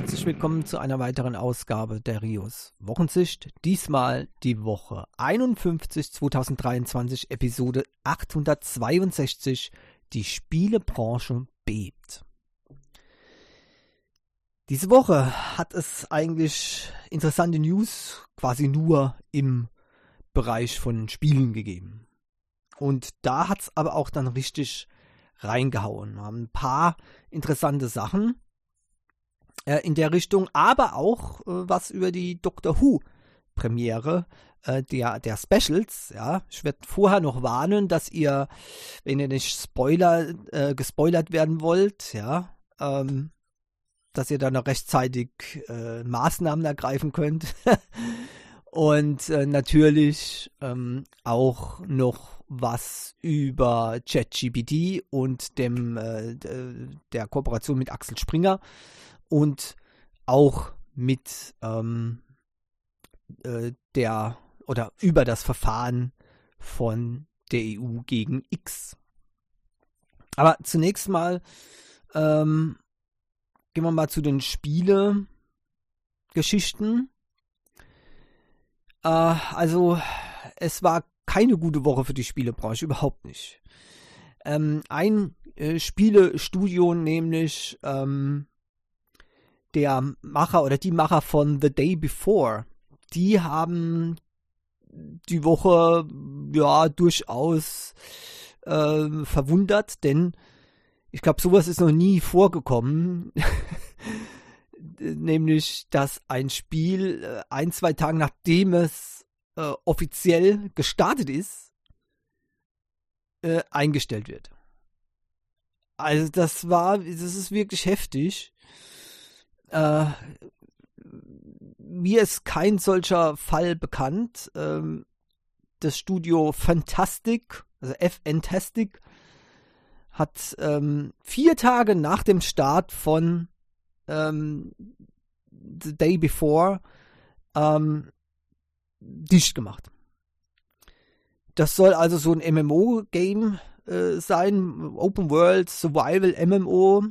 herzlich willkommen zu einer weiteren Ausgabe der Rios Wochensicht. Diesmal die Woche 51 2023, Episode 862. Die Spielebranche bebt. Diese Woche hat es eigentlich interessante News quasi nur im Bereich von Spielen gegeben. Und da hat es aber auch dann richtig reingehauen. Wir haben ein paar interessante Sachen äh, in der Richtung, aber auch äh, was über die Doctor Who Premiere äh, der, der Specials. Ja, ich werde vorher noch warnen, dass ihr, wenn ihr nicht Spoiler äh, gespoilert werden wollt, ja, ähm, dass ihr dann noch rechtzeitig äh, Maßnahmen ergreifen könnt. Und äh, natürlich ähm, auch noch was über ChatGPT und dem äh, der Kooperation mit Axel Springer und auch mit ähm, äh, der oder über das Verfahren von der EU gegen X. Aber zunächst mal ähm, gehen wir mal zu den Spiele-Geschichten. Äh, also, es war keine gute Woche für die Spielebranche, überhaupt nicht. Ähm, ein äh, Spielestudio, nämlich ähm, der Macher oder die Macher von The Day Before, die haben die Woche ja durchaus äh, verwundert, denn ich glaube, sowas ist noch nie vorgekommen. Nämlich, dass ein Spiel äh, ein, zwei Tage nachdem es äh, offiziell gestartet ist, äh, eingestellt wird. Also das war, das ist wirklich heftig. Äh, mir ist kein solcher Fall bekannt. Ähm, das Studio Fantastic, also F-Fantastic, hat ähm, vier Tage nach dem Start von ähm, The Day Before ähm, dicht gemacht. Das soll also so ein MMO-Game äh, sein, Open World Survival MMO.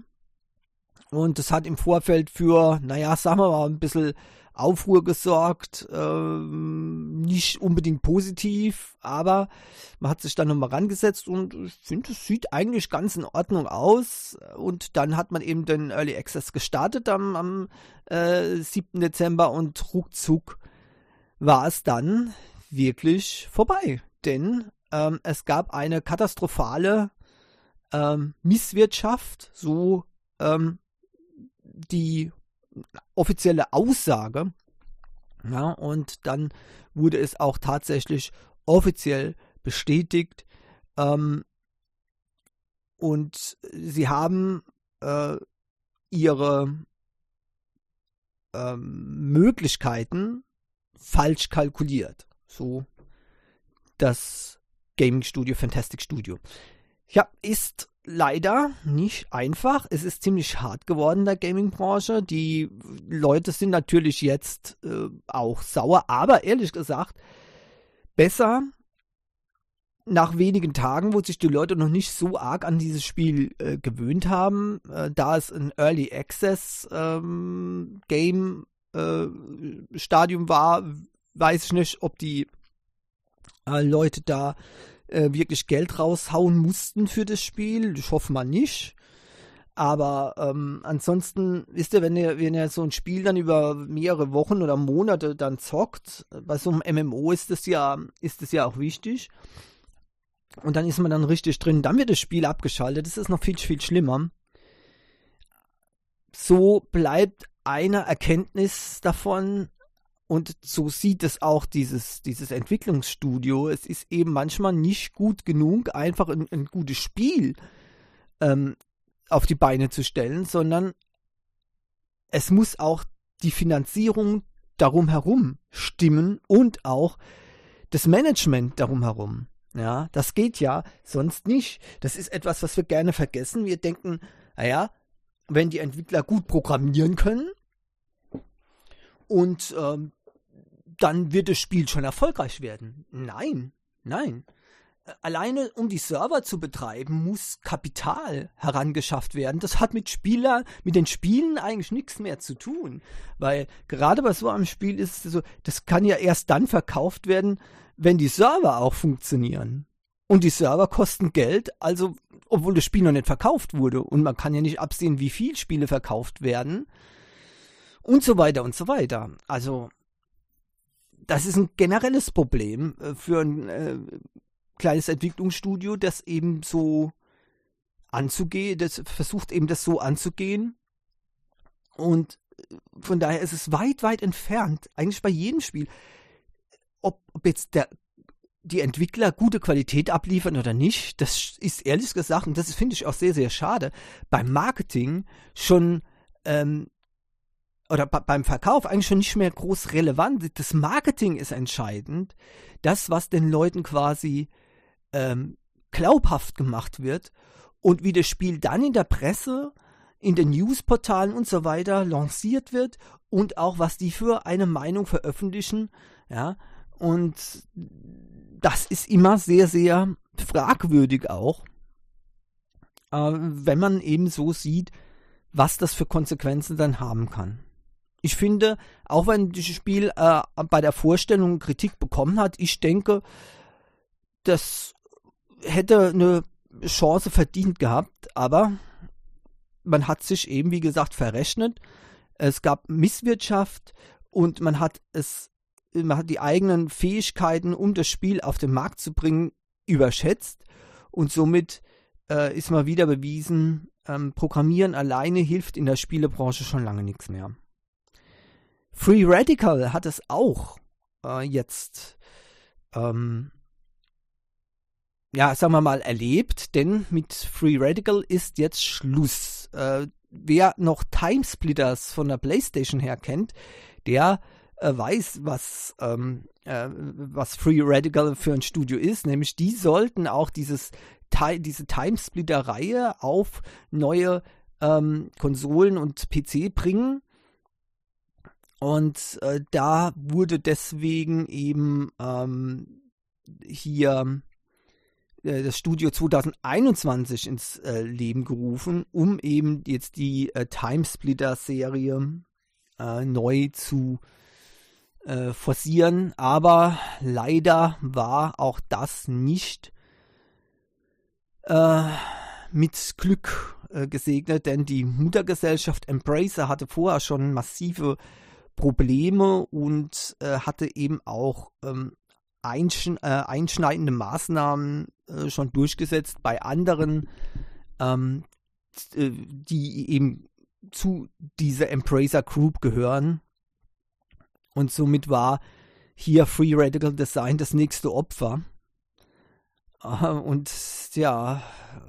Und das hat im Vorfeld für, naja, sagen wir mal, ein bisschen Aufruhr gesorgt. Ähm, nicht unbedingt positiv, aber man hat sich dann nochmal rangesetzt und ich finde, es sieht eigentlich ganz in Ordnung aus. Und dann hat man eben den Early Access gestartet am, am äh, 7. Dezember und ruckzuck war es dann wirklich vorbei. Denn ähm, es gab eine katastrophale ähm, Misswirtschaft, so ähm, die offizielle Aussage. Ja, und dann wurde es auch tatsächlich offiziell bestätigt. Ähm, und sie haben äh, ihre ähm, Möglichkeiten falsch kalkuliert. So das Gaming Studio, Fantastic Studio. Ja, ist leider nicht einfach. Es ist ziemlich hart geworden in der Gaming-Branche. Die Leute sind natürlich jetzt äh, auch sauer, aber ehrlich gesagt, besser nach wenigen Tagen, wo sich die Leute noch nicht so arg an dieses Spiel äh, gewöhnt haben, äh, da es ein Early Access ähm, Game äh, Stadium war, weiß ich nicht, ob die äh, Leute da äh, wirklich Geld raushauen mussten für das Spiel. Ich hoffe mal nicht. Aber ähm, ansonsten, wisst ihr, wenn ihr, wenn ihr so ein Spiel dann über mehrere Wochen oder Monate dann zockt, bei so einem MMO ist das ja, ist das ja auch wichtig. Und dann ist man dann richtig drin, dann wird das Spiel abgeschaltet. Das ist noch viel, viel schlimmer. So bleibt eine Erkenntnis davon, und so sieht es auch dieses, dieses Entwicklungsstudio. Es ist eben manchmal nicht gut genug, einfach ein, ein gutes Spiel ähm, auf die Beine zu stellen, sondern es muss auch die Finanzierung darum herum stimmen und auch das Management darum herum. Ja, das geht ja sonst nicht. Das ist etwas, was wir gerne vergessen. Wir denken, naja, wenn die Entwickler gut programmieren können und ähm, dann wird das Spiel schon erfolgreich werden. Nein, nein. alleine um die Server zu betreiben, muss Kapital herangeschafft werden. Das hat mit Spieler, mit den Spielen eigentlich nichts mehr zu tun. Weil gerade bei so einem Spiel ist es so, das kann ja erst dann verkauft werden, wenn die Server auch funktionieren. Und die Server kosten Geld, also obwohl das Spiel noch nicht verkauft wurde. Und man kann ja nicht absehen, wie viel Spiele verkauft werden. Und so weiter und so weiter. Also, das ist ein generelles Problem äh, für ein äh, kleines Entwicklungsstudio, das eben so anzugehen, das versucht eben das so anzugehen. Und von daher ist es weit, weit entfernt, eigentlich bei jedem Spiel, ob, ob jetzt der, die Entwickler gute Qualität abliefern oder nicht, das ist ehrlich gesagt, und das finde ich auch sehr, sehr schade, beim Marketing schon ähm, oder beim Verkauf eigentlich schon nicht mehr groß relevant. Das Marketing ist entscheidend. Das, was den Leuten quasi ähm, glaubhaft gemacht wird und wie das Spiel dann in der Presse, in den Newsportalen und so weiter lanciert wird und auch was die für eine Meinung veröffentlichen, ja, und das ist immer sehr, sehr fragwürdig auch, äh, wenn man eben so sieht, was das für Konsequenzen dann haben kann. Ich finde, auch wenn dieses Spiel äh, bei der Vorstellung Kritik bekommen hat, ich denke, das hätte eine Chance verdient gehabt, aber man hat sich eben, wie gesagt, verrechnet. Es gab Misswirtschaft und man hat es, man hat die eigenen Fähigkeiten, um das Spiel auf den Markt zu bringen, überschätzt und somit äh, ist mal wieder bewiesen, ähm, Programmieren alleine hilft in der Spielebranche schon lange nichts mehr. Free Radical hat es auch äh, jetzt ähm, ja, sagen wir mal, erlebt, denn mit Free Radical ist jetzt Schluss. Äh, wer noch Timesplitters von der PlayStation her kennt, der äh, weiß, was, ähm, äh, was Free Radical für ein Studio ist. Nämlich die sollten auch dieses, diese Timesplitter-Reihe auf neue ähm, Konsolen und PC bringen. Und äh, da wurde deswegen eben ähm, hier äh, das Studio 2021 ins äh, Leben gerufen, um eben jetzt die äh, Timesplitter-Serie äh, neu zu äh, forcieren. Aber leider war auch das nicht äh, mit Glück gesegnet, denn die Muttergesellschaft Embracer hatte vorher schon massive Probleme und hatte eben auch ähm, einschn äh, einschneidende Maßnahmen äh, schon durchgesetzt bei anderen, ähm, äh, die eben zu dieser Embracer Group gehören. Und somit war hier Free Radical Design das nächste Opfer. Äh, und ja,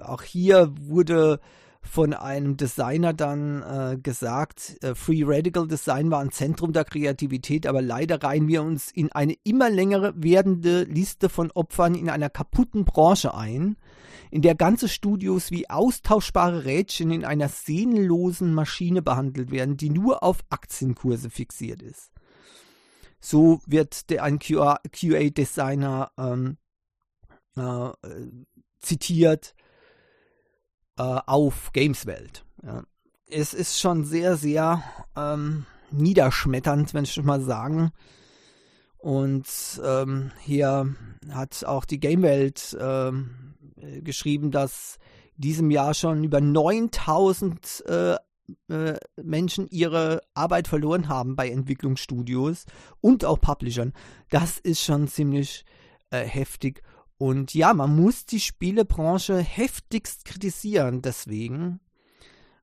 auch hier wurde von einem Designer dann äh, gesagt, äh, Free Radical Design war ein Zentrum der Kreativität, aber leider reihen wir uns in eine immer längere werdende Liste von Opfern in einer kaputten Branche ein, in der ganze Studios wie austauschbare Rädchen in einer seelenlosen Maschine behandelt werden, die nur auf Aktienkurse fixiert ist. So wird der, ein QA-Designer ähm, äh, zitiert äh, auf Gameswelt. Ja. Es ist schon sehr, sehr ähm, niederschmetternd, wenn ich mal sagen. Und ähm, hier hat auch die Gamewelt ähm, geschrieben, dass diesem Jahr schon über 9000 äh, äh, Menschen ihre Arbeit verloren haben bei Entwicklungsstudios und auch Publishern. Das ist schon ziemlich äh, heftig. Und ja, man muss die Spielebranche heftigst kritisieren deswegen.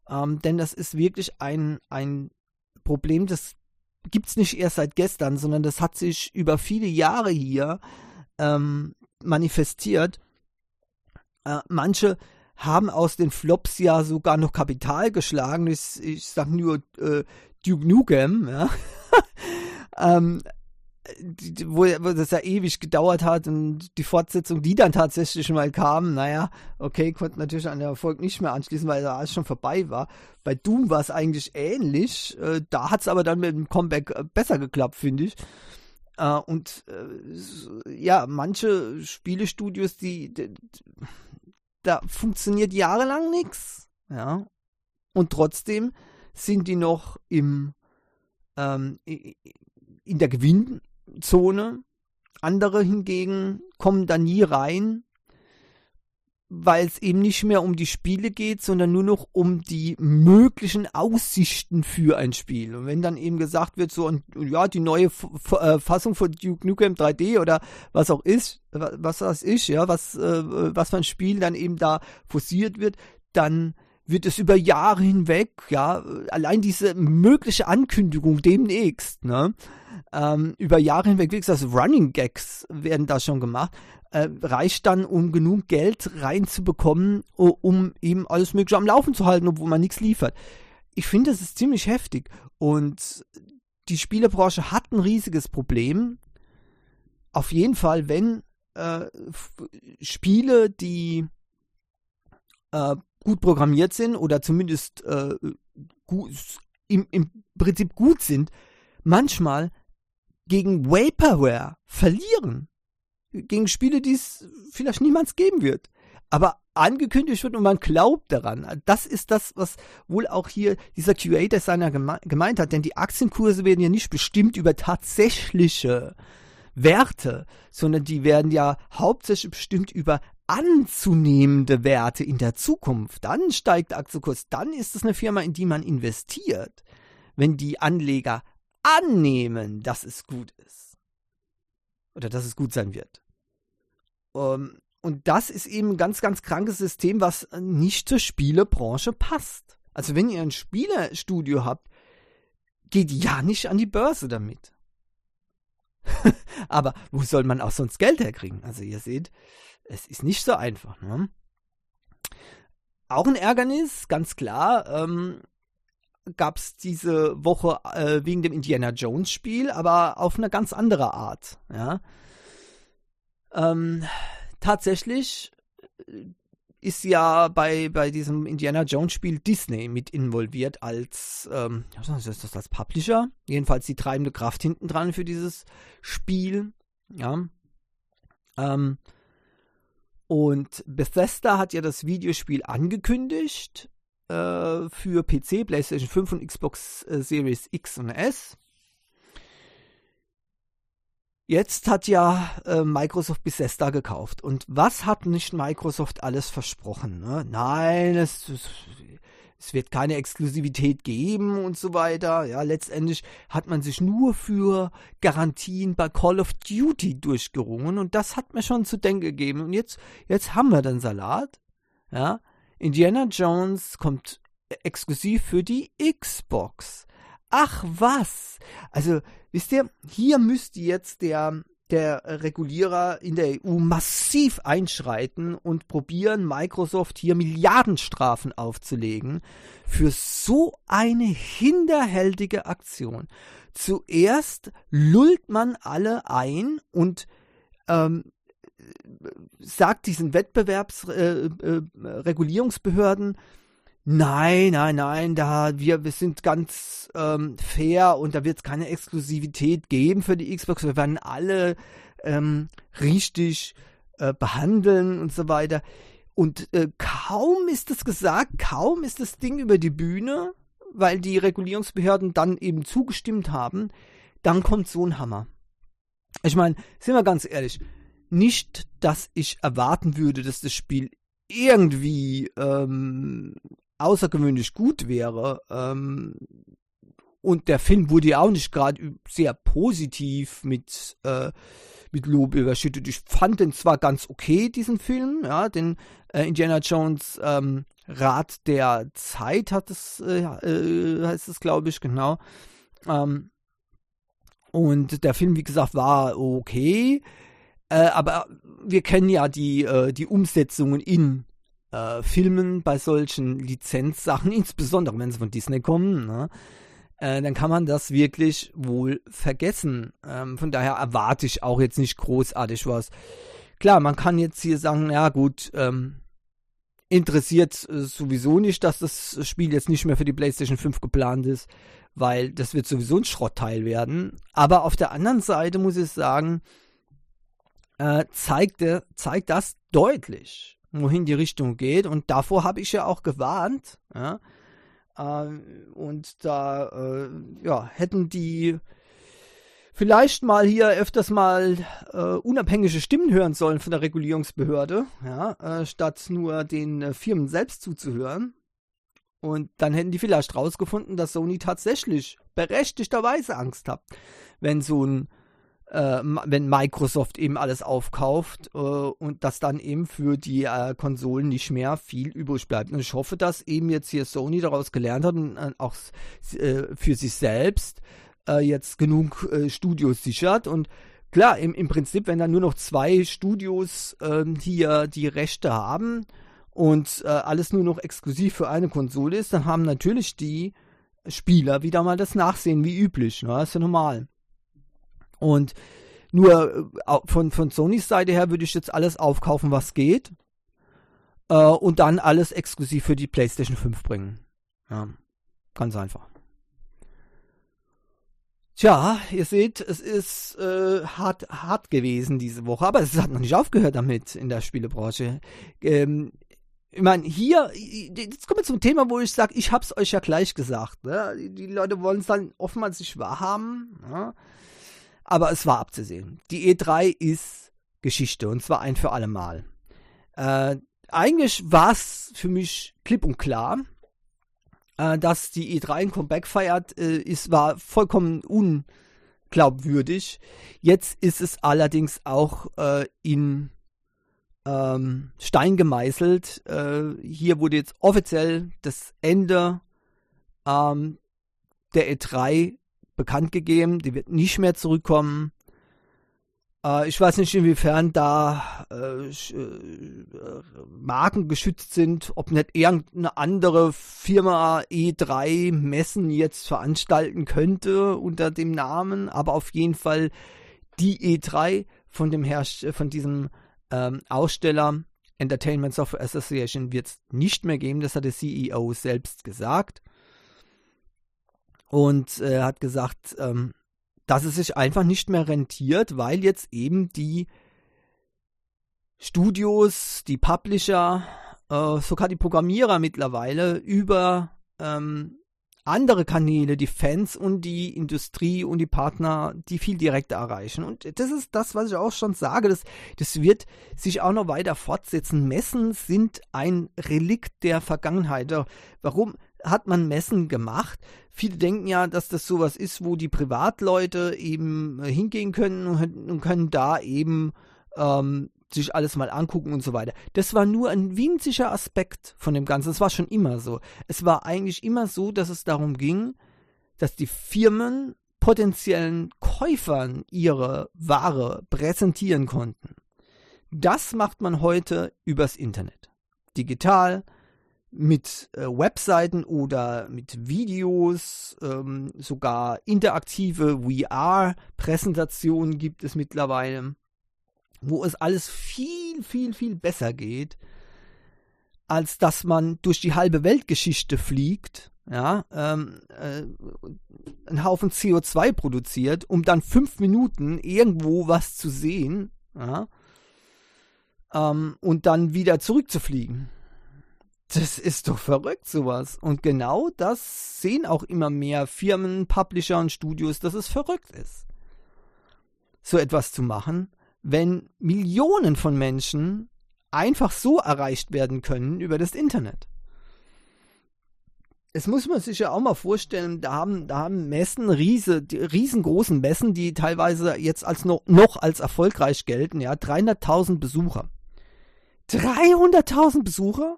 Ähm, denn das ist wirklich ein, ein Problem, das gibt es nicht erst seit gestern, sondern das hat sich über viele Jahre hier ähm, manifestiert. Äh, manche haben aus den Flops ja sogar noch Kapital geschlagen. Ich, ich sag nur äh, Duke Nukem, ja. ähm, wo, wo das ja ewig gedauert hat und die Fortsetzung, die dann tatsächlich mal kam, naja, okay, konnte natürlich an den Erfolg nicht mehr anschließen, weil da alles schon vorbei war. Bei Doom war es eigentlich ähnlich, äh, da hat es aber dann mit dem Comeback äh, besser geklappt, finde ich. Äh, und äh, ja, manche Spielestudios, die, die da funktioniert jahrelang nichts. Ja. Und trotzdem sind die noch im ähm, in der Gewinnzone. Andere hingegen kommen da nie rein, weil es eben nicht mehr um die Spiele geht, sondern nur noch um die möglichen Aussichten für ein Spiel. Und wenn dann eben gesagt wird, so, ja, die neue F äh, Fassung von Duke Nukem 3D oder was auch ist, was das ist, ja, was, äh, was für ein Spiel dann eben da forciert wird, dann wird es über Jahre hinweg, ja, allein diese mögliche Ankündigung demnächst, ne, ähm, über Jahre hinweg, wie gesagt, Running Gags werden da schon gemacht, äh, reicht dann, um genug Geld reinzubekommen, um eben alles Mögliche am Laufen zu halten, obwohl man nichts liefert. Ich finde, das ist ziemlich heftig und die Spielebranche hat ein riesiges Problem. Auf jeden Fall, wenn äh, Spiele, die äh, gut programmiert sind oder zumindest äh, gut, im, im Prinzip gut sind, manchmal gegen Vaporware verlieren. Gegen Spiele, die es vielleicht niemals geben wird. Aber angekündigt wird und man glaubt daran. Das ist das, was wohl auch hier dieser QA-Designer geme gemeint hat, denn die Aktienkurse werden ja nicht bestimmt über tatsächliche Werte, sondern die werden ja hauptsächlich bestimmt über anzunehmende Werte in der Zukunft, dann steigt der Aktienkurs, dann ist es eine Firma, in die man investiert. Wenn die Anleger annehmen, dass es gut ist. Oder dass es gut sein wird. Um, ähm, und das ist eben ein ganz, ganz krankes System, was nicht zur Spielebranche passt. Also wenn ihr ein Spielestudio habt, geht ja nicht an die Börse damit. Aber wo soll man auch sonst Geld herkriegen? Also ihr seht, es ist nicht so einfach. Ne? Auch ein Ärgernis, ganz klar, ähm, gab es diese Woche äh, wegen dem Indiana Jones Spiel, aber auf eine ganz andere Art. Ja? Ähm, tatsächlich äh, ist ja bei, bei diesem Indiana Jones Spiel Disney mit involviert als, ähm, ist das, als Publisher? Jedenfalls die treibende Kraft hinten dran für dieses Spiel. Ja. Ähm, und Bethesda hat ja das Videospiel angekündigt äh, für PC, PlayStation 5 und Xbox äh, Series X und S. Jetzt hat ja äh, Microsoft Bethesda gekauft. Und was hat nicht Microsoft alles versprochen? Ne? Nein, es, es es wird keine Exklusivität geben und so weiter. Ja, letztendlich hat man sich nur für Garantien bei Call of Duty durchgerungen und das hat mir schon zu denken gegeben. Und jetzt, jetzt haben wir den Salat. Ja, Indiana Jones kommt exklusiv für die Xbox. Ach was! Also, wisst ihr, hier müsste jetzt der der Regulierer in der EU massiv einschreiten und probieren, Microsoft hier Milliardenstrafen aufzulegen für so eine hinterhältige Aktion. Zuerst lullt man alle ein und ähm, sagt diesen Wettbewerbsregulierungsbehörden, äh, äh, Nein, nein, nein, da wir, wir sind ganz ähm, fair und da wird es keine Exklusivität geben für die Xbox. Wir werden alle ähm, richtig äh, behandeln und so weiter. Und äh, kaum ist es gesagt, kaum ist das Ding über die Bühne, weil die Regulierungsbehörden dann eben zugestimmt haben, dann kommt so ein Hammer. Ich meine, sind wir ganz ehrlich, nicht, dass ich erwarten würde, dass das Spiel irgendwie ähm, außergewöhnlich gut wäre. Ähm, und der Film wurde ja auch nicht gerade sehr positiv mit, äh, mit Lob überschüttet. Ich fand den zwar ganz okay, diesen Film, ja, den äh, Indiana Jones ähm, Rat der Zeit hat es, äh, äh heißt es, glaube ich, genau. Ähm, und der Film, wie gesagt, war okay. Äh, aber wir kennen ja die, äh, die Umsetzungen in äh, Filmen bei solchen Lizenzsachen, insbesondere wenn sie von Disney kommen, ne, äh, dann kann man das wirklich wohl vergessen. Ähm, von daher erwarte ich auch jetzt nicht großartig was. Klar, man kann jetzt hier sagen, ja gut, ähm, interessiert äh, sowieso nicht, dass das Spiel jetzt nicht mehr für die PlayStation 5 geplant ist, weil das wird sowieso ein Schrottteil werden. Aber auf der anderen Seite muss ich sagen, äh, zeigt, zeigt das deutlich, wohin die Richtung geht. Und davor habe ich ja auch gewarnt. Ja? Äh, und da äh, ja, hätten die vielleicht mal hier öfters mal äh, unabhängige Stimmen hören sollen von der Regulierungsbehörde, ja, äh, statt nur den äh, Firmen selbst zuzuhören. Und dann hätten die vielleicht rausgefunden, dass Sony tatsächlich berechtigterweise Angst hat, wenn so ein äh, wenn Microsoft eben alles aufkauft äh, und dass dann eben für die äh, Konsolen nicht mehr viel übrig bleibt. Und ich hoffe, dass eben jetzt hier Sony daraus gelernt hat und auch äh, für sich selbst äh, jetzt genug äh, Studios sichert und klar, im, im Prinzip, wenn dann nur noch zwei Studios äh, hier die Rechte haben und alles nur noch exklusiv für eine Konsole ist, dann haben natürlich die Spieler wieder mal das Nachsehen wie üblich. Ne? Das ist ja normal. Und nur äh, von, von Sonys Seite her würde ich jetzt alles aufkaufen, was geht. Äh, und dann alles exklusiv für die PlayStation 5 bringen. Ja, ganz einfach. Tja, ihr seht, es ist äh, hart, hart gewesen diese Woche, aber es hat noch nicht aufgehört damit in der Spielebranche. Ähm, ich meine, hier, jetzt kommen wir zum Thema, wo ich sage, ich hab's euch ja gleich gesagt. Ne? Die Leute wollen es dann oftmals nicht wahrhaben, ne? Aber es war abzusehen. Die E3 ist Geschichte und zwar ein für alle Mal. Äh, eigentlich war es für mich klipp und klar äh, dass die E3 ein Comeback feiert, äh, ist, war vollkommen unglaubwürdig. Jetzt ist es allerdings auch äh, in ähm, Stein gemeißelt. Äh, hier wurde jetzt offiziell das Ende ähm, der E3 bekannt gegeben. Die wird nicht mehr zurückkommen. Äh, ich weiß nicht, inwiefern da äh, äh, Marken geschützt sind, ob nicht irgendeine andere Firma E3 Messen jetzt veranstalten könnte unter dem Namen, aber auf jeden Fall die E3 von dem Herrsch von diesem ähm, Aussteller Entertainment Software Association wird es nicht mehr geben, das hat der CEO selbst gesagt. Und äh, hat gesagt, ähm, dass es sich einfach nicht mehr rentiert, weil jetzt eben die Studios, die Publisher, äh, sogar die Programmierer mittlerweile über ähm, andere Kanäle, die Fans und die Industrie und die Partner, die viel direkter erreichen. Und das ist das, was ich auch schon sage. Das, das wird sich auch noch weiter fortsetzen. Messen sind ein Relikt der Vergangenheit. Warum hat man Messen gemacht? Viele denken ja, dass das sowas ist, wo die Privatleute eben äh, hingehen können und können da eben ähm, sich alles mal angucken und so weiter. Das war nur ein winziger Aspekt von dem Ganzen. Das war schon immer so. Es war eigentlich immer so, dass es darum ging, dass die Firmen potenziellen Käufern ihre Ware präsentieren konnten. Das macht man heute übers Internet. Digital, mit äh, Webseiten oder mit Videos, ähm, sogar interaktive VR-Präsentationen gibt es mittlerweile, wo es alles viel, viel, viel besser geht, als dass man durch die halbe Weltgeschichte fliegt, ja, ähm, äh, einen Haufen CO2 produziert, um dann fünf Minuten irgendwo was zu sehen, ja, ähm, und dann wieder zurückzufliegen. Das ist doch verrückt, sowas. Und genau das sehen auch immer mehr Firmen, Publisher und Studios, dass es verrückt ist, so etwas zu machen, wenn Millionen von Menschen einfach so erreicht werden können über das Internet. Es muss man sich ja auch mal vorstellen, da haben, da haben Messen, riese, riesengroßen Messen, die teilweise jetzt als noch, noch als erfolgreich gelten, ja, 300.000 Besucher. 300.000 Besucher?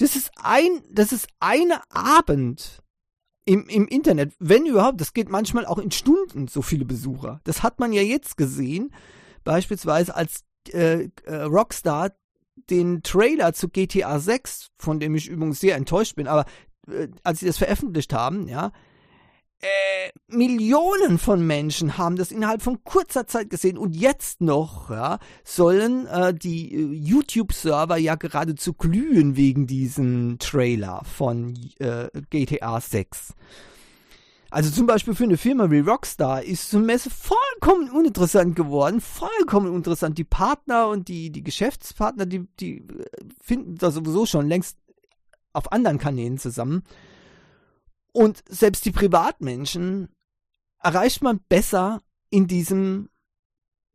Das ist ein, das ist ein Abend im, im Internet, wenn überhaupt. Das geht manchmal auch in Stunden, so viele Besucher. Das hat man ja jetzt gesehen, beispielsweise als äh, äh Rockstar den Trailer zu GTA 6, von dem ich übrigens sehr enttäuscht bin, aber äh, als sie das veröffentlicht haben, ja, äh, Millionen von Menschen haben das innerhalb von kurzer Zeit gesehen und jetzt noch ja, sollen äh, die äh, YouTube-Server ja geradezu glühen wegen diesem Trailer von äh, GTA 6. Also zum Beispiel für eine Firma wie Rockstar ist eine Messe vollkommen uninteressant geworden, vollkommen uninteressant. Die Partner und die, die Geschäftspartner, die, die äh, finden da sowieso schon längst auf anderen Kanälen zusammen. Und selbst die Privatmenschen erreicht man besser in diesem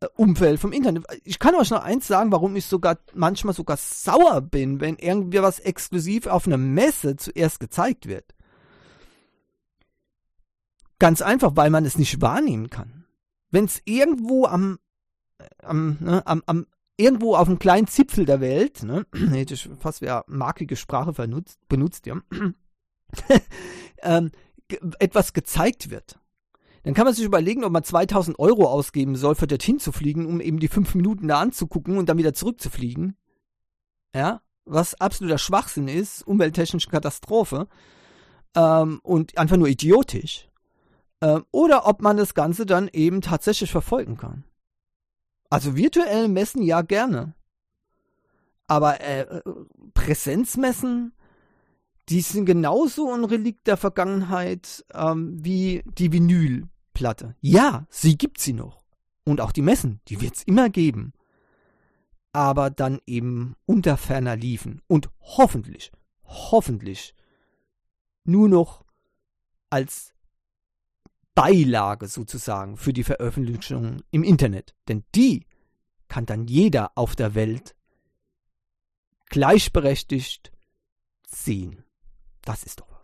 äh, Umfeld vom Internet. Ich kann euch noch eins sagen, warum ich sogar manchmal sogar sauer bin, wenn irgendwie was exklusiv auf einer Messe zuerst gezeigt wird. Ganz einfach, weil man es nicht wahrnehmen kann. Wenn es irgendwo am, äh, am, ne, am, am, irgendwo auf einem kleinen Zipfel der Welt, ne, hätte ich fast wer markige Sprache benutzt, benutzt ja, ähm, etwas gezeigt wird, dann kann man sich überlegen, ob man 2000 Euro ausgeben soll, für dorthin zu fliegen, um eben die fünf Minuten da anzugucken und dann wieder zurückzufliegen. Ja, was absoluter Schwachsinn ist, umwelttechnische Katastrophe ähm, und einfach nur idiotisch. Ähm, oder ob man das Ganze dann eben tatsächlich verfolgen kann. Also virtuelle Messen ja gerne. Aber äh, äh Präsenzmessen, die sind genauso ein Relikt der Vergangenheit ähm, wie die Vinylplatte. Ja, sie gibt sie noch. Und auch die Messen, die wird es immer geben. Aber dann eben unter ferner liefen. Und hoffentlich, hoffentlich nur noch als Beilage sozusagen für die Veröffentlichung im Internet. Denn die kann dann jeder auf der Welt gleichberechtigt sehen. Das ist doch was.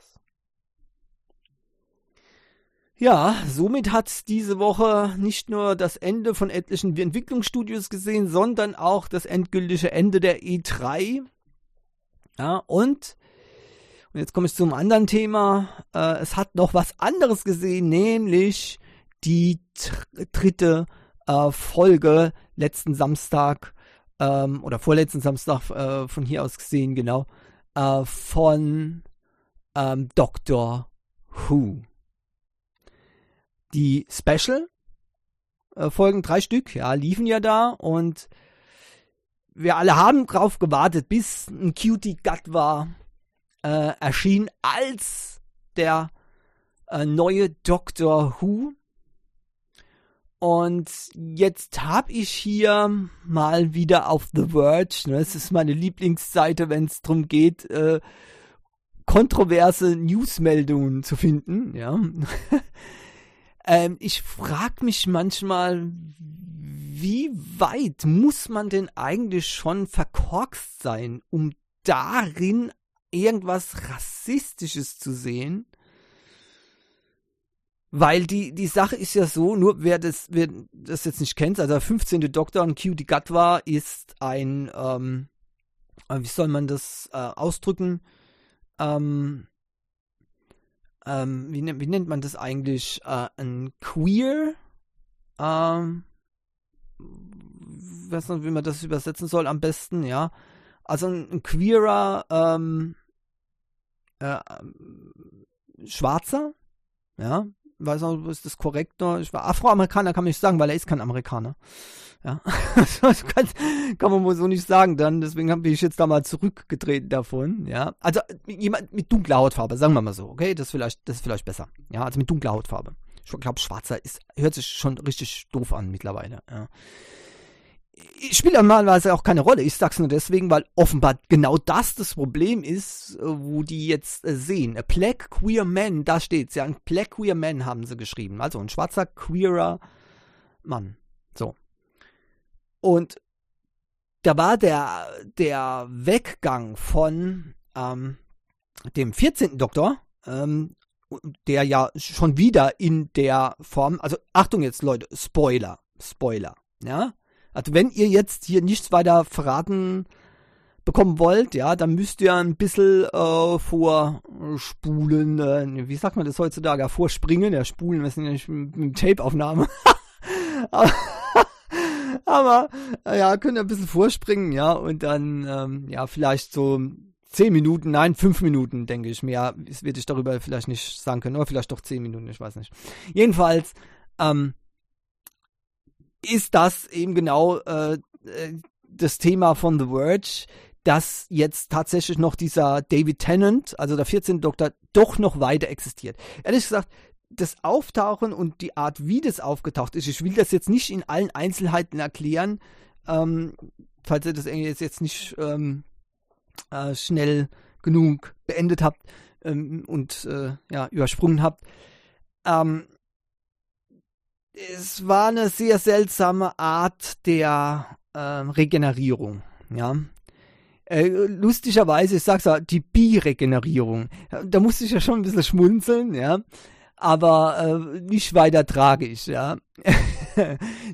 Ja, somit hat diese Woche nicht nur das Ende von etlichen Entwicklungsstudios gesehen, sondern auch das endgültige Ende der E3. Ja, und, und jetzt komme ich zum anderen Thema. Äh, es hat noch was anderes gesehen, nämlich die dritte äh, Folge letzten Samstag ähm, oder vorletzten Samstag äh, von hier aus gesehen, genau, äh, von ähm, Doctor Who. Die Special äh, Folgen, drei Stück, ja, liefen ja da und wir alle haben drauf gewartet, bis ein Cutie Gut war, äh, erschien als der äh, neue Doctor Who. Und jetzt habe ich hier mal wieder auf The Verge, ne, es ist meine Lieblingsseite, wenn es darum geht, äh, kontroverse Newsmeldungen zu finden, ja. ähm, ich frage mich manchmal, wie weit muss man denn eigentlich schon verkorkst sein, um darin irgendwas Rassistisches zu sehen? Weil die, die Sache ist ja so, nur wer das, wer das jetzt nicht kennt, also der 15. Doktor und Cutie Gatwa ist ein, ähm, wie soll man das äh, ausdrücken? Ähm, ähm, wie, wie, nennt man das eigentlich? Äh, ein Queer, ähm, weiß nicht, wie man das übersetzen soll am besten, ja. Also ein, ein queerer, ähm, äh, Schwarzer, ja, weiß nicht, ist das korrekt noch? Ich war Afroamerikaner, kann man nicht sagen, weil er ist kein Amerikaner. Ja, das kann, kann man wohl so nicht sagen dann. Deswegen bin ich jetzt da mal zurückgetreten davon. Ja, also jemand mit dunkler Hautfarbe, sagen wir mal so. Okay, das ist vielleicht, das ist vielleicht besser. Ja, also mit dunkler Hautfarbe. Ich glaube, schwarzer ist, hört sich schon richtig doof an mittlerweile. Ja. Spielt normalerweise auch keine Rolle. Ich sag's nur deswegen, weil offenbar genau das das Problem ist, wo die jetzt äh, sehen. A Black Queer Man, da steht's ja. Ein Black Queer Man haben sie geschrieben. Also ein schwarzer, queerer Mann. Und da war der, der Weggang von ähm, dem 14. Doktor, ähm, der ja schon wieder in der Form, also Achtung jetzt Leute, Spoiler, Spoiler, ja. Also wenn ihr jetzt hier nichts weiter verraten bekommen wollt, ja, dann müsst ihr ein bisschen äh, vorspulen, äh, wie sagt man das heutzutage, vorspringen, ja, spulen, wir sind ja nicht mit, mit Tape-Aufnahme. Aber aber ja, könnt ihr ein bisschen vorspringen, ja, und dann, ähm, ja, vielleicht so zehn Minuten, nein, fünf Minuten, denke ich. Mehr werde ich darüber vielleicht nicht sagen können, oder vielleicht doch zehn Minuten, ich weiß nicht. Jedenfalls ähm, ist das eben genau äh, äh das Thema von The Verge, dass jetzt tatsächlich noch dieser David Tennant, also der 14. Doktor, doch noch weiter existiert. Ehrlich gesagt, das Auftauchen und die Art, wie das aufgetaucht ist, ich will das jetzt nicht in allen Einzelheiten erklären, ähm, falls ihr das jetzt nicht ähm, äh, schnell genug beendet habt ähm, und äh, ja, übersprungen habt. Ähm, es war eine sehr seltsame Art der äh, Regenerierung. Ja. Äh, lustigerweise, ich sag's ja, die Bi-Regenerierung. Da musste ich ja schon ein bisschen schmunzeln, ja. Aber äh, nicht weiter tragisch, ja.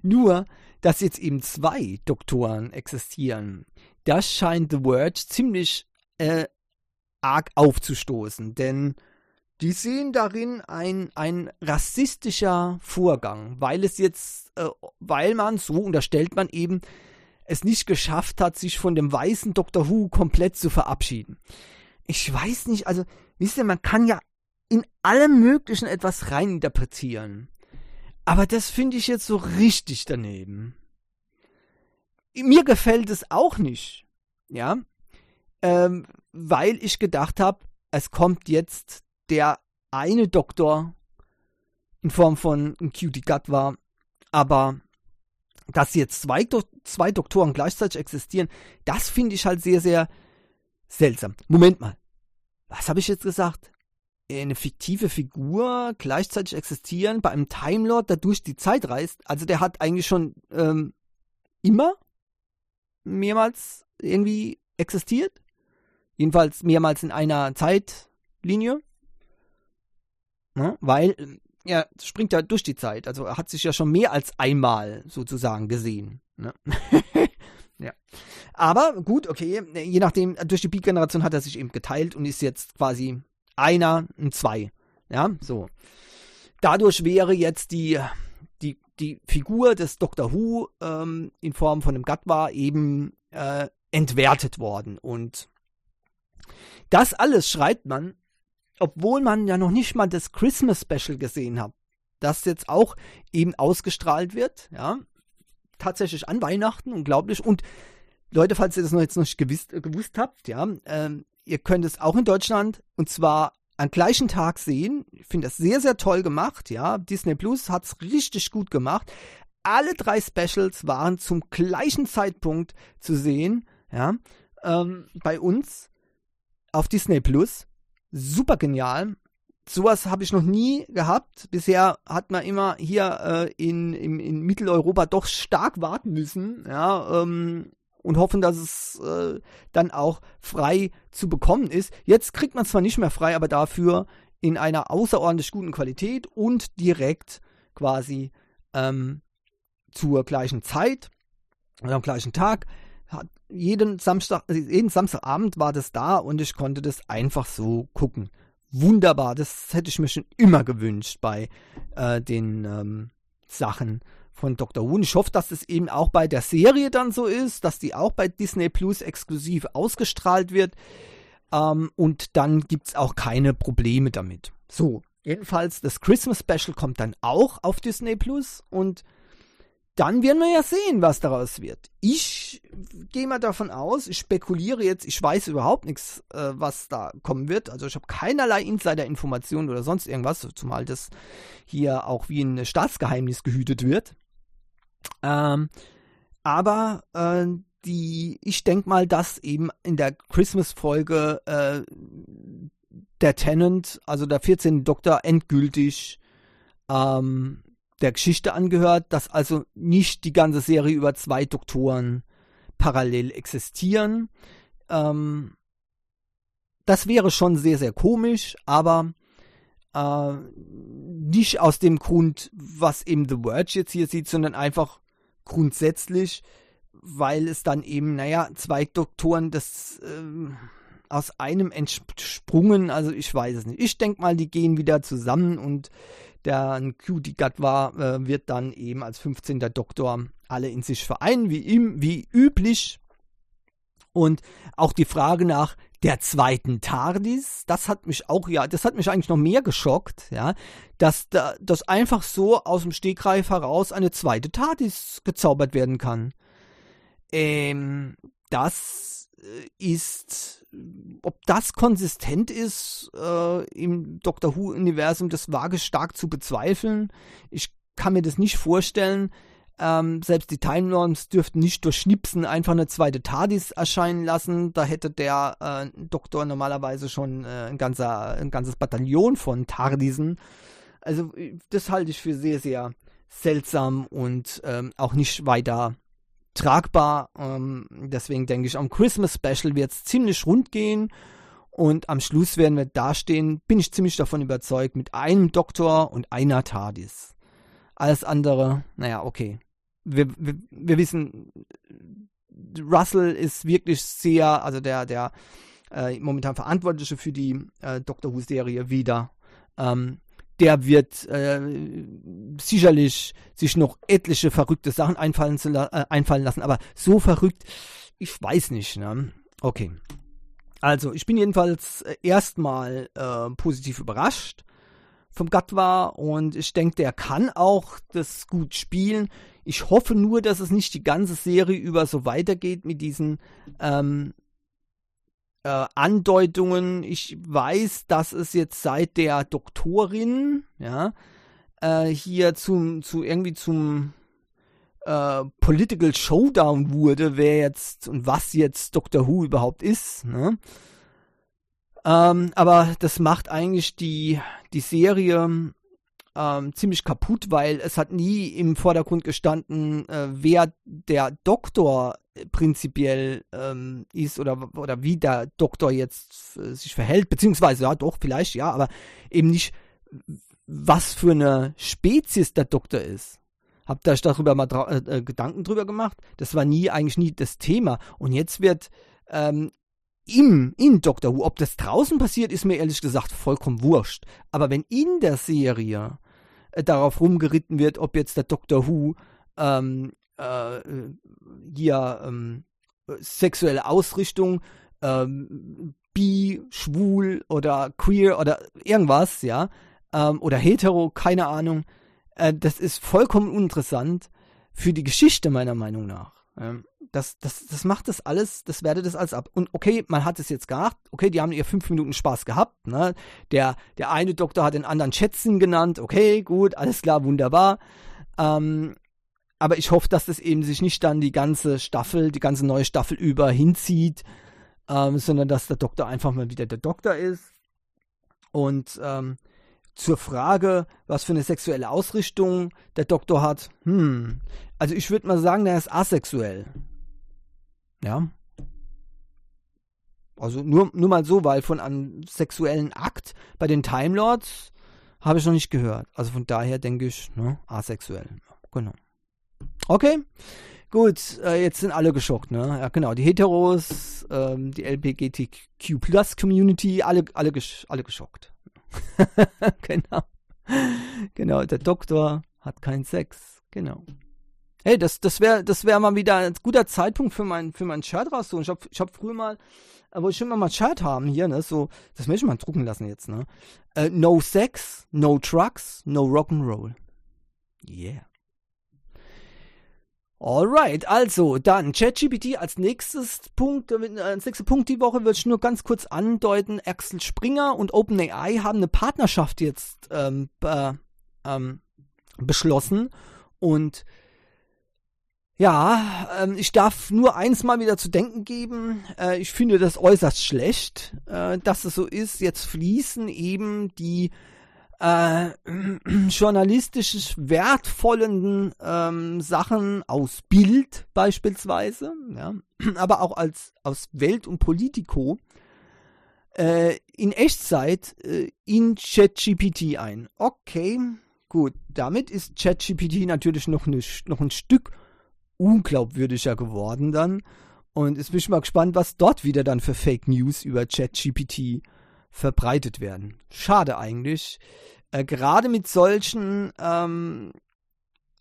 Nur, dass jetzt eben zwei Doktoren existieren, das scheint The Word ziemlich äh, arg aufzustoßen, denn die sehen darin ein, ein rassistischer Vorgang, weil es jetzt, äh, weil man, so unterstellt man eben, es nicht geschafft hat, sich von dem weißen Dr. Who komplett zu verabschieden. Ich weiß nicht, also, wisst ihr, man kann ja in allem Möglichen etwas reininterpretieren. Aber das finde ich jetzt so richtig daneben. Mir gefällt es auch nicht. Ja. Ähm, weil ich gedacht habe, es kommt jetzt der eine Doktor in Form von Cutie Gut war, aber dass jetzt zwei, Do zwei Doktoren gleichzeitig existieren, das finde ich halt sehr, sehr seltsam. Moment mal. Was habe ich jetzt gesagt? Eine fiktive Figur gleichzeitig existieren bei einem Time Lord, der durch die Zeit reist. Also der hat eigentlich schon ähm, immer mehrmals irgendwie existiert. Jedenfalls mehrmals in einer Zeitlinie. Ne? Weil er springt ja durch die Zeit. Also er hat sich ja schon mehr als einmal sozusagen gesehen. Ne? ja. Aber gut, okay, je nachdem, durch die Beat-Generation hat er sich eben geteilt und ist jetzt quasi einer, ein Zwei. Ja, so. Dadurch wäre jetzt die, die, die Figur des Dr. Who ähm, in Form von einem Gatwa eben äh, entwertet worden. Und das alles schreibt man, obwohl man ja noch nicht mal das Christmas Special gesehen hat, das jetzt auch eben ausgestrahlt wird, ja, tatsächlich an Weihnachten, unglaublich. Und Leute, falls ihr das noch jetzt noch gewusst, äh, gewusst habt, ja, ähm, ihr könnt es auch in Deutschland und zwar am gleichen Tag sehen. Ich finde das sehr, sehr toll gemacht, ja. Disney Plus hat es richtig gut gemacht. Alle drei Specials waren zum gleichen Zeitpunkt zu sehen, ja, ähm, bei uns auf Disney Plus. Super genial. Sowas habe ich noch nie gehabt. Bisher hat man immer hier äh, in, in, in, Mitteleuropa doch stark warten müssen, ja, ähm, und hoffen, dass es äh, dann auch frei zu bekommen ist. Jetzt kriegt man zwar nicht mehr frei, aber dafür in einer außerordentlich guten Qualität und direkt quasi ähm, zur gleichen Zeit oder am gleichen Tag hat jeden Samstag, jeden Samstagabend war das da und ich konnte das einfach so gucken. Wunderbar, das hätte ich mir schon immer gewünscht bei äh, den ähm, Sachen von Dr. Who. Ich hoffe, dass es eben auch bei der Serie dann so ist, dass die auch bei Disney Plus exklusiv ausgestrahlt wird. Ähm, und dann gibt es auch keine Probleme damit. So, jedenfalls, das Christmas Special kommt dann auch auf Disney Plus und dann werden wir ja sehen, was daraus wird. Ich gehe mal davon aus, ich spekuliere jetzt, ich weiß überhaupt nichts, äh, was da kommen wird. Also ich habe keinerlei Insider-Informationen oder sonst irgendwas, zumal das hier auch wie ein Staatsgeheimnis gehütet wird. Ähm, aber äh, die, ich denke mal, dass eben in der Christmas-Folge äh, der Tenant, also der 14. Doktor, endgültig ähm, der Geschichte angehört, dass also nicht die ganze Serie über zwei Doktoren parallel existieren. Ähm, das wäre schon sehr, sehr komisch, aber äh, nicht aus dem Grund, was eben The Verge jetzt hier sieht, sondern einfach grundsätzlich, weil es dann eben, naja, zwei Doktoren das äh, aus einem entsprungen, also ich weiß es nicht. Ich denke mal, die gehen wieder zusammen und der Cutie Gut war, äh, wird dann eben als 15. Doktor alle in sich vereinen, wie, ihm, wie üblich. Und auch die Frage nach der zweiten TARDIS, das hat mich auch, ja, das hat mich eigentlich noch mehr geschockt, ja, dass da, dass einfach so aus dem Stegreif heraus eine zweite TARDIS gezaubert werden kann. Ähm, das äh, ist, ob das konsistent ist äh, im Doctor Who-Universum, das wage stark zu bezweifeln. Ich kann mir das nicht vorstellen. Ähm, selbst die Time Lords dürften nicht durch Schnipsen einfach eine zweite TARDIS erscheinen lassen. Da hätte der äh, Doktor normalerweise schon äh, ein, ganzer, ein ganzes Bataillon von TARDISen. Also das halte ich für sehr, sehr seltsam und ähm, auch nicht weiter tragbar. Ähm, deswegen denke ich, am Christmas Special wird es ziemlich rund gehen. Und am Schluss werden wir dastehen, bin ich ziemlich davon überzeugt, mit einem Doktor und einer TARDIS. Alles andere, naja, okay wir, wir, wir wissen, Russell ist wirklich sehr, also der, der äh, momentan Verantwortliche für die äh, Doctor Who-Serie wieder. Ähm, der wird äh, sicherlich sich noch etliche verrückte Sachen einfallen, zu äh, einfallen lassen, aber so verrückt, ich weiß nicht. Ne? Okay. Also, ich bin jedenfalls äh, erstmal äh, positiv überrascht vom Gatwa und ich denke, der kann auch das gut spielen. Ich hoffe nur, dass es nicht die ganze Serie über so weitergeht mit diesen ähm, äh, Andeutungen. Ich weiß, dass es jetzt seit der Doktorin, ja, äh, hier zum, zu irgendwie zum äh, Political Showdown wurde, wer jetzt und was jetzt Doctor Who überhaupt ist, ne? Ähm, aber das macht eigentlich die, die Serie ähm, ziemlich kaputt, weil es hat nie im Vordergrund gestanden, äh, wer der Doktor prinzipiell ähm, ist oder, oder wie der Doktor jetzt äh, sich verhält, beziehungsweise ja doch, vielleicht ja, aber eben nicht, was für eine Spezies der Doktor ist. Habt ihr euch darüber mal äh, äh, Gedanken drüber gemacht? Das war nie, eigentlich nie das Thema. Und jetzt wird ähm, im, in Doctor Who, ob das draußen passiert, ist mir ehrlich gesagt vollkommen wurscht. Aber wenn in der Serie äh, darauf rumgeritten wird, ob jetzt der Doctor Who ähm, äh, hier ähm, sexuelle Ausrichtung, ähm, bi, schwul oder queer oder irgendwas, ja, ähm, oder hetero, keine Ahnung, äh, das ist vollkommen uninteressant für die Geschichte meiner Meinung nach. Ähm, das, das, das macht das alles, das wertet das alles ab. Und okay, man hat es jetzt gemacht, okay, die haben ihr fünf Minuten Spaß gehabt, ne? Der, der eine Doktor hat den anderen Schätzen genannt, okay, gut, alles klar, wunderbar. Ähm, aber ich hoffe, dass das eben sich nicht dann die ganze Staffel, die ganze neue Staffel über hinzieht, ähm, sondern dass der Doktor einfach mal wieder der Doktor ist. Und ähm, zur Frage, was für eine sexuelle Ausrichtung der Doktor hat, hm, also ich würde mal sagen, der ist asexuell. Ja. Also nur, nur mal so, weil von einem sexuellen Akt bei den Time Lords habe ich noch nicht gehört. Also von daher denke ich, ne, asexuell. Genau. Okay. Gut, äh, jetzt sind alle geschockt, ne? Ja, genau. Die Heteros, ähm, die LGBTQ Plus Community, alle, alle, gesch alle geschockt. genau. Genau, der Doktor hat keinen Sex. Genau. Hey, das, das wäre das wär mal wieder ein guter Zeitpunkt für mein, für mein Shirt rauszuholen. Ich habe ich hab früher mal, äh, wollte ich immer mal ein Shirt haben hier, ne? So, das möchte ich mal drucken lassen jetzt, ne? Uh, no Sex, no Trucks, no Rock'n'Roll. Yeah. Alright, also dann ChatGPT als nächstes Punkt, äh, als nächster Punkt die Woche würde ich nur ganz kurz andeuten. Axel Springer und OpenAI haben eine Partnerschaft jetzt ähm, äh, ähm, beschlossen und ja, ähm, ich darf nur eins mal wieder zu denken geben. Äh, ich finde das äußerst schlecht, äh, dass es so ist. Jetzt fließen eben die äh, journalistisch wertvollen ähm, Sachen aus Bild beispielsweise, ja, aber auch als aus Welt und Politico äh, in Echtzeit äh, in ChatGPT ein. Okay, gut, damit ist ChatGPT natürlich noch, ne, noch ein Stück unglaubwürdiger geworden dann. Und jetzt bin ich mal gespannt, was dort wieder dann für Fake News über ChatGPT verbreitet werden. Schade eigentlich. Äh, gerade mit solchen ähm,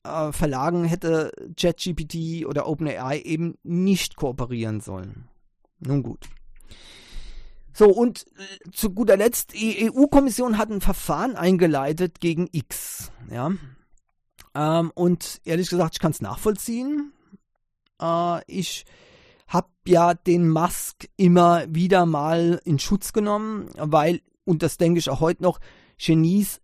äh, Verlagen hätte ChatGPT oder OpenAI eben nicht kooperieren sollen. Nun gut. So, und äh, zu guter Letzt, die EU-Kommission hat ein Verfahren eingeleitet gegen X. Ja. Ähm, und ehrlich gesagt, ich kann es nachvollziehen. Äh, ich habe ja den Musk immer wieder mal in Schutz genommen, weil, und das denke ich auch heute noch, Genies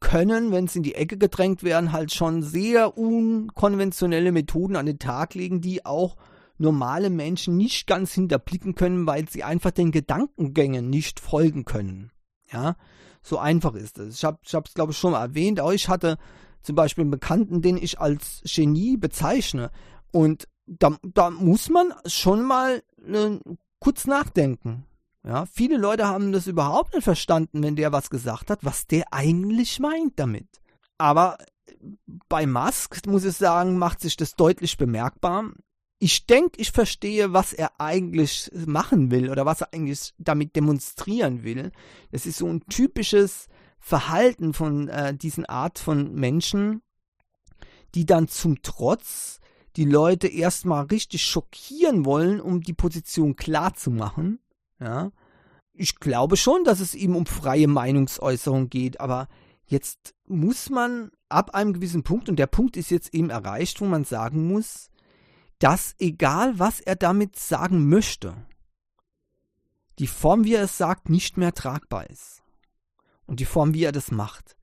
können, wenn sie in die Ecke gedrängt werden, halt schon sehr unkonventionelle Methoden an den Tag legen, die auch normale Menschen nicht ganz hinterblicken können, weil sie einfach den Gedankengängen nicht folgen können. Ja, so einfach ist es. Ich habe es, glaube ich, schon mal erwähnt. Auch ich hatte zum Beispiel einen Bekannten, den ich als Genie bezeichne. Und da, da muss man schon mal äh, kurz nachdenken. Ja, viele Leute haben das überhaupt nicht verstanden, wenn der was gesagt hat, was der eigentlich meint damit. Aber bei Musk, muss ich sagen, macht sich das deutlich bemerkbar ich denke, ich verstehe, was er eigentlich machen will oder was er eigentlich damit demonstrieren will. Das ist so ein typisches Verhalten von äh, diesen Art von Menschen, die dann zum Trotz die Leute erstmal richtig schockieren wollen, um die Position klar zu machen. Ja. Ich glaube schon, dass es ihm um freie Meinungsäußerung geht, aber jetzt muss man ab einem gewissen Punkt, und der Punkt ist jetzt eben erreicht, wo man sagen muss, dass egal was er damit sagen möchte, die Form, wie er es sagt, nicht mehr tragbar ist. Und die Form, wie er das macht.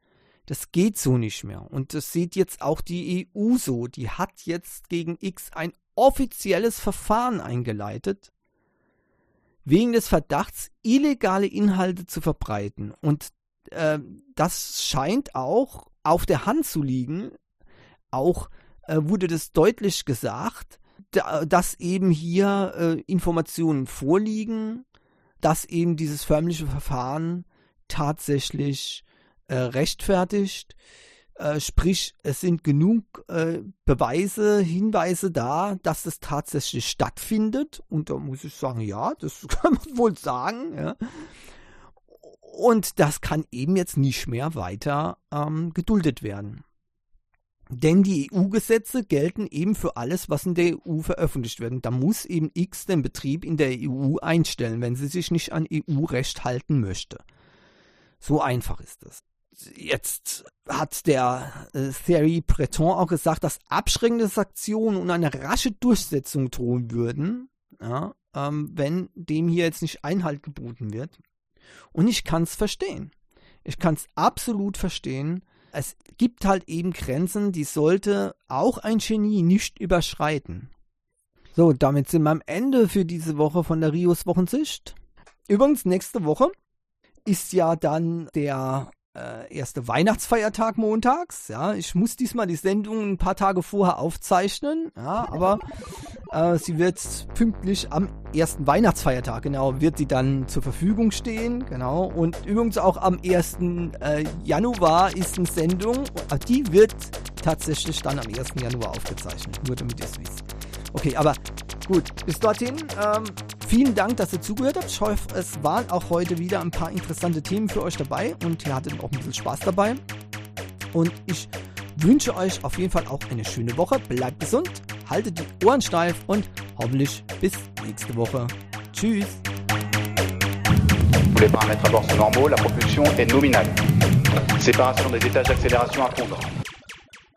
Das geht so nicht mehr. Und das sieht jetzt auch die EU so. Die hat jetzt gegen X ein offizielles Verfahren eingeleitet, wegen des Verdachts, illegale Inhalte zu verbreiten. Und äh, das scheint auch auf der Hand zu liegen. Auch äh, wurde das deutlich gesagt, dass eben hier äh, Informationen vorliegen, dass eben dieses förmliche Verfahren tatsächlich äh, rechtfertigt. Äh, sprich, es sind genug äh, Beweise, Hinweise da, dass es tatsächlich stattfindet. Und da muss ich sagen, ja, das kann man wohl sagen. Ja. Und das kann eben jetzt nicht mehr weiter ähm, geduldet werden. Denn die EU-Gesetze gelten eben für alles, was in der EU veröffentlicht wird. Da muss eben X den Betrieb in der EU einstellen, wenn sie sich nicht an EU-Recht halten möchte. So einfach ist es. Jetzt hat der äh, Thierry Breton auch gesagt, dass abschreckende Sanktionen und eine rasche Durchsetzung drohen würden, ja, ähm, wenn dem hier jetzt nicht Einhalt geboten wird. Und ich kann es verstehen. Ich kann es absolut verstehen, es gibt halt eben Grenzen, die sollte auch ein Genie nicht überschreiten. So, damit sind wir am Ende für diese Woche von der Rios Wochensicht. Übrigens, nächste Woche ist ja dann der äh, erste Weihnachtsfeiertag montags. Ja, ich muss diesmal die Sendung ein paar Tage vorher aufzeichnen. Ja, aber äh, sie wird pünktlich am ersten Weihnachtsfeiertag, genau, wird sie dann zur Verfügung stehen. Genau. Und übrigens auch am 1. Äh, Januar ist eine Sendung. Äh, die wird tatsächlich dann am 1. Januar aufgezeichnet. Nur damit ihr es wisst. Okay, aber gut, bis dorthin. Ähm, vielen Dank, dass ihr zugehört habt. Ich hoffe, es waren auch heute wieder ein paar interessante Themen für euch dabei und ihr hattet auch ein bisschen Spaß dabei. Und ich wünsche euch auf jeden Fall auch eine schöne Woche. Bleibt gesund, haltet die Ohren steif und hoffentlich bis nächste Woche. Tschüss. Les paramètres à bord sont normaux, la propulsion est nominale. Séparation des étages d'accélération à fondre.